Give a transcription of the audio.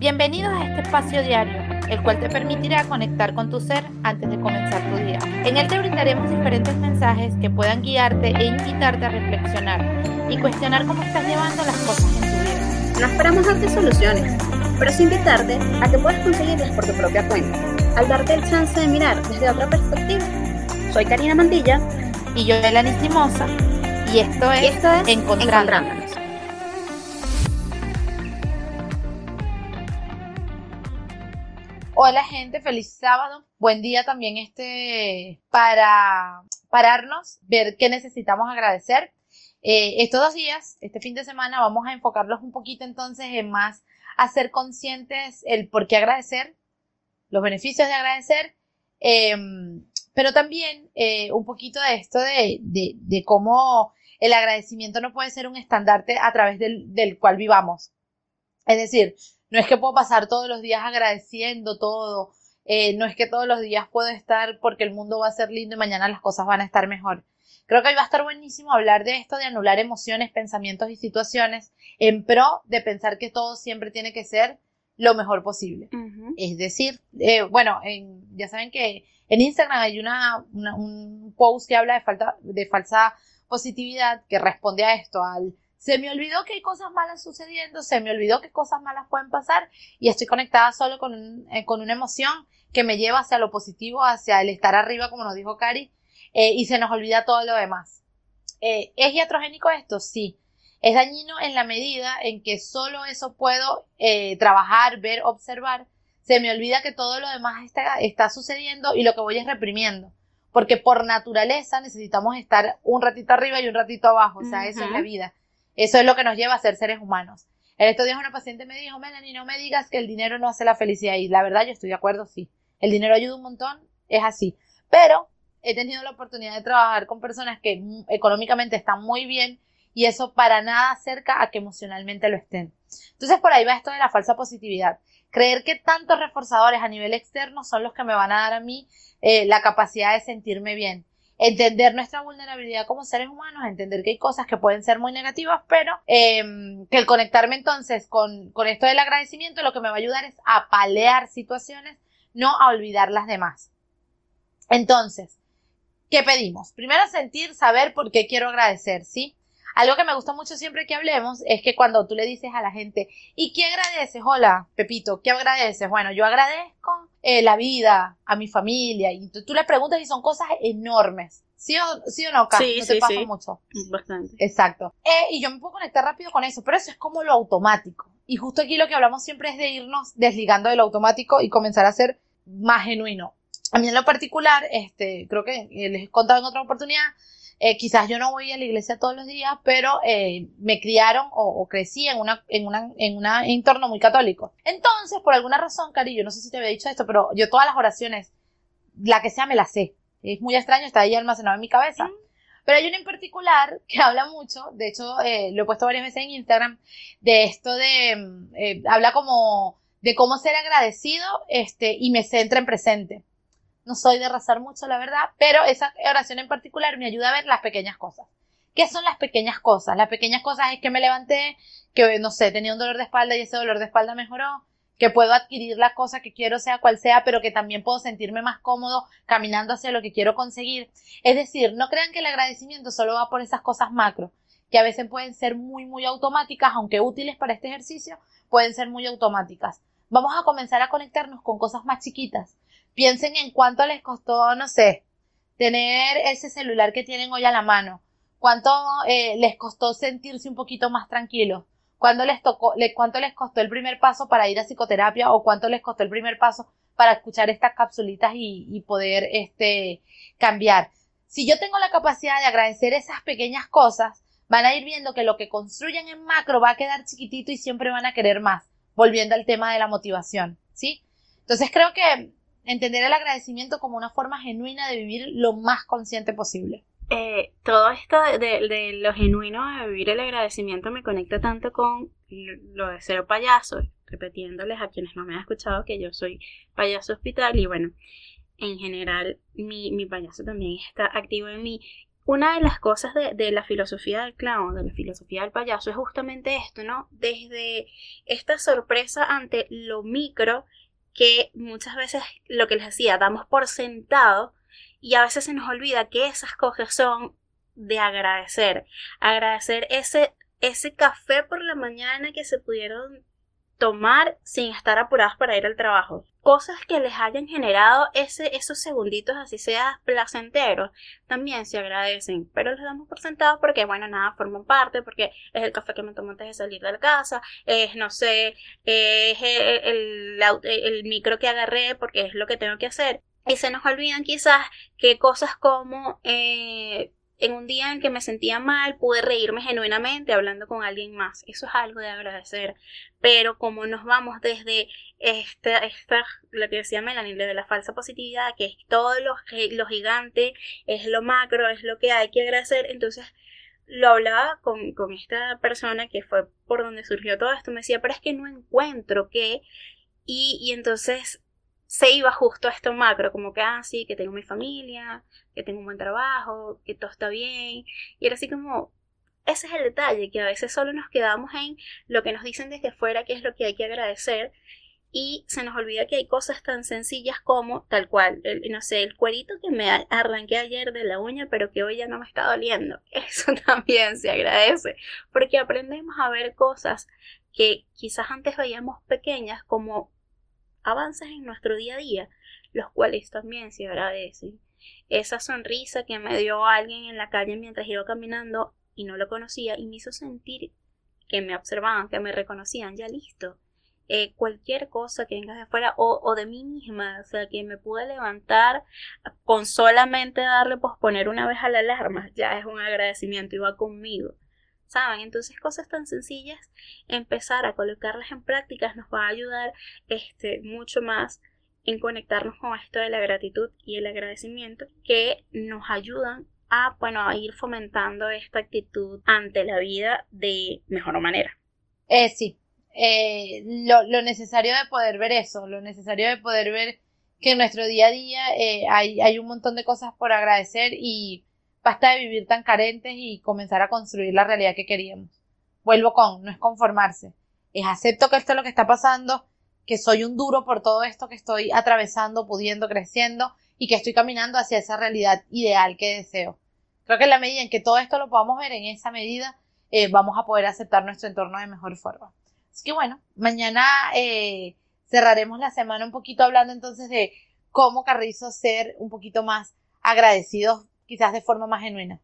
Bienvenidos a este espacio diario, el cual te permitirá conectar con tu ser antes de comenzar tu día. En él te brindaremos diferentes mensajes que puedan guiarte e invitarte a reflexionar y cuestionar cómo estás llevando las cosas en tu vida. No esperamos darte soluciones, pero sí invitarte a que puedas conseguirlas por tu propia cuenta, al darte el chance de mirar desde otra perspectiva. Soy Karina Mantilla y yo, Elani Simosa, y esto es, esto es Encontrándonos. Hola gente, feliz sábado. Buen día también este para pararnos, ver qué necesitamos agradecer. Eh, estos dos días, este fin de semana, vamos a enfocarlos un poquito entonces en más a ser conscientes el por qué agradecer, los beneficios de agradecer, em, pero también eh, un poquito de esto de, de, cómo el agradecimiento no puede ser un estandarte a través del, del cual vivamos. Es decir, no es que puedo pasar todos los días agradeciendo todo, eh, no es que todos los días puedo estar porque el mundo va a ser lindo y mañana las cosas van a estar mejor. Creo que hoy va a estar buenísimo hablar de esto, de anular emociones, pensamientos y situaciones en pro de pensar que todo siempre tiene que ser lo mejor posible. Es decir, eh, bueno, ya saben que en Instagram hay una, un post que habla de, falta, de falsa positividad que responde a esto, al se me olvidó que hay cosas malas sucediendo, se me olvidó que cosas malas pueden pasar y estoy conectada solo con, eh, con una emoción que me lleva hacia lo positivo, hacia el estar arriba, como nos dijo Cari, eh, y se nos olvida todo lo demás. Eh, ¿Es iatrogénico esto? Sí. Es dañino en la medida en que solo eso puedo trabajar, ver, observar. Se me olvida que todo lo demás está, está sucediendo y lo que voy es reprimiendo porque por naturaleza necesitamos estar un ratito arriba y un ratito abajo, o sea, eso es la vida. Eso es lo que nos lleva a ser seres humanos. En estos días una paciente me dijo, Melanie, no me digas que el dinero no hace la felicidad. Y la verdad yo estoy de acuerdo, sí. El dinero ayuda un montón, es así. Pero he tenido la oportunidad de trabajar con personas que económicamente están muy bien y eso para nada acerca a que emocionalmente lo estén. Entonces por ahí va esto de la falsa positividad. Creer que tantos reforzadores a nivel externo son los que me van a dar a mí eh, la capacidad de sentirme bien entender nuestra vulnerabilidad como seres humanos, entender que hay cosas que pueden ser muy negativas, pero em, que el conectarme entonces con, con esto del agradecimiento lo que me va a ayudar es a palear situaciones, no a olvidar las demás. Entonces, ¿qué pedimos? Primero sentir, saber por qué quiero agradecer, ¿sí? Algo que me gusta mucho siempre que hablemos es que cuando tú le dices a la gente, ¿y qué agradeces? Hola, Pepito, ¿qué agradeces? Bueno, yo agradezco eh, la vida, a mi familia, y tú, le preguntas y son cosas enormes. ¿Sí o, sí o no, Sí, no te pasa mucho. Bastante. Exacto. Eh, y yo me puedo conectar rápido con eso, pero eso es como lo automático. Y justo aquí lo que hablamos siempre es de irnos desligando del automático y comenzar a ser más genuino. A mí en lo particular, este, creo que les he contado en otra oportunidad, eh, quizás yo no voy a la iglesia todos los días, pero eh, me criaron o, crecí en una, en una, en un entorno muy católico. Entonces, por alguna razón, Cari, yo no sé si te había dicho esto, pero yo todas las oraciones, la que sea, me las sé. Es muy extraño, está ahí almacenado en mi cabeza. Mm. Pero hay una en particular que habla mucho, de hecho, eh, lo he puesto varias veces en Instagram, de esto de, mm, habla como de cómo ser agradecido, este, y me centra en presente. No soy de rezar mucho, la verdad, pero esa oración en particular me ayuda a ver las pequeñas cosas. ¿Qué son las pequeñas cosas? Las pequeñas cosas es que me levanté, que no sé, tenía un dolor de espalda y ese dolor de espalda mejoró, que puedo adquirir la cosa que quiero sea cual sea, pero que también puedo sentirme más cómodo caminando hacia lo que quiero conseguir. Es decir, no crean que el agradecimiento solo va por esas cosas macro, que a veces pueden ser muy, muy automáticas, aunque útiles para este ejercicio, pueden ser muy automáticas. Vamos a comenzar a conectarnos con cosas más chiquitas, Piensen en cuánto les costó, no sé, tener ese celular que tienen hoy a la mano. Cuánto eh, les costó sentirse un poquito más tranquilos. ¿Cuánto les, tocó, cuánto les costó el primer paso para ir a psicoterapia o cuánto les costó el primer paso para escuchar estas capsulitas y, y poder este, cambiar. Si yo tengo la capacidad de agradecer esas pequeñas cosas, van a ir viendo que lo que construyen en macro va a quedar chiquitito y siempre van a querer más, volviendo al tema de la motivación, ¿sí? Entonces creo que entender el agradecimiento como una forma genuina de vivir lo más consciente posible. Eh, todo esto de, lo genuino de vivir el agradecimiento me conecta tanto con lo de ser payaso, repitiéndoles a quienes no me han escuchado que yo soy payaso hospital y bueno, en general mi, mi payaso también está activo en mí. una de las cosas de, de, la filosofía del clown, de la filosofía del payaso, es justamente esto, ¿no? Desde esta sorpresa ante lo micro que muchas veces lo que les decía, damos por sentado y a veces se nos olvida que esas cosas son de agradecer. Agradecer ese, ese café por la mañana que se pudieron tomar sin estar apurados para ir al trabajo. Cosas que les hayan generado ese, esos segunditos, así sea placenteros, también se agradecen, pero les damos por sentado porque, bueno, nada, forman parte, porque es el café que me tomo antes de salir de la casa, es, no sé, es el, el micro que agarré porque es lo que tengo que hacer. Y se nos olvidan quizás que cosas como eh, en un día en que me sentía mal, pude reírme genuinamente hablando con alguien más. Eso es algo de agradecer. Pero como nos vamos desde esta, esta lo que decía Melanie, de la falsa positividad, que es todo lo, lo gigante, es lo macro, es lo que hay que agradecer, entonces lo hablaba con, con esta persona que fue por donde surgió todo esto, me decía, pero es que no encuentro qué. Y, y entonces se iba justo a esto macro, como que, ah, que tengo mi familia, que tengo un buen trabajo, que todo está bien. Y era así como, ese es el detalle, que a veces solo nos quedamos en lo que nos dicen desde afuera, que es lo que hay que agradecer, y se nos olvida que hay cosas tan sencillas como, tal cual, no sé, el cuerito que me arranqué ayer de la uña, pero que hoy ya no me está doliendo. Eso también se agradece, porque aprendemos a ver cosas que quizás antes veíamos pequeñas como avances en nuestro día a día, los cuales también se agradecen. Esa sonrisa que me dio alguien en la calle mientras iba caminando y no lo conocía y me hizo sentir que me observaban, que me reconocían, ya listo. Eh, cualquier cosa que venga de afuera o, o, de mí misma, o sea, que me pude levantar con solamente darle posponer una vez a la alarma, ya es un agradecimiento y va conmigo. ¿Saben? Entonces cosas tan sencillas, empezar a colocarlas en prácticas nos va a ayudar este, mucho más en conectarnos con esto de la gratitud y el agradecimiento que nos ayudan a, bueno, a ir fomentando esta actitud ante la vida de mejor manera. Eh, sí, eh, lo, lo, necesario de poder ver eso, lo necesario de poder ver que en nuestro día a día eh, hay, hay un montón de cosas por agradecer y Basta de vivir tan carentes y comenzar a construir la realidad que queríamos. Vuelvo con, no es conformarse, es acepto que esto es lo que está pasando, que soy un duro por todo esto que estoy atravesando, pudiendo, creciendo y que estoy caminando hacia esa realidad ideal que deseo. Creo que en la medida en que todo esto lo podamos ver, en esa medida eh, vamos a poder aceptar nuestro entorno de mejor forma. Así que bueno, mañana eh, cerraremos la semana un poquito hablando entonces de cómo Carrizo ser un poquito más agradecidos quizás de forma más genuina.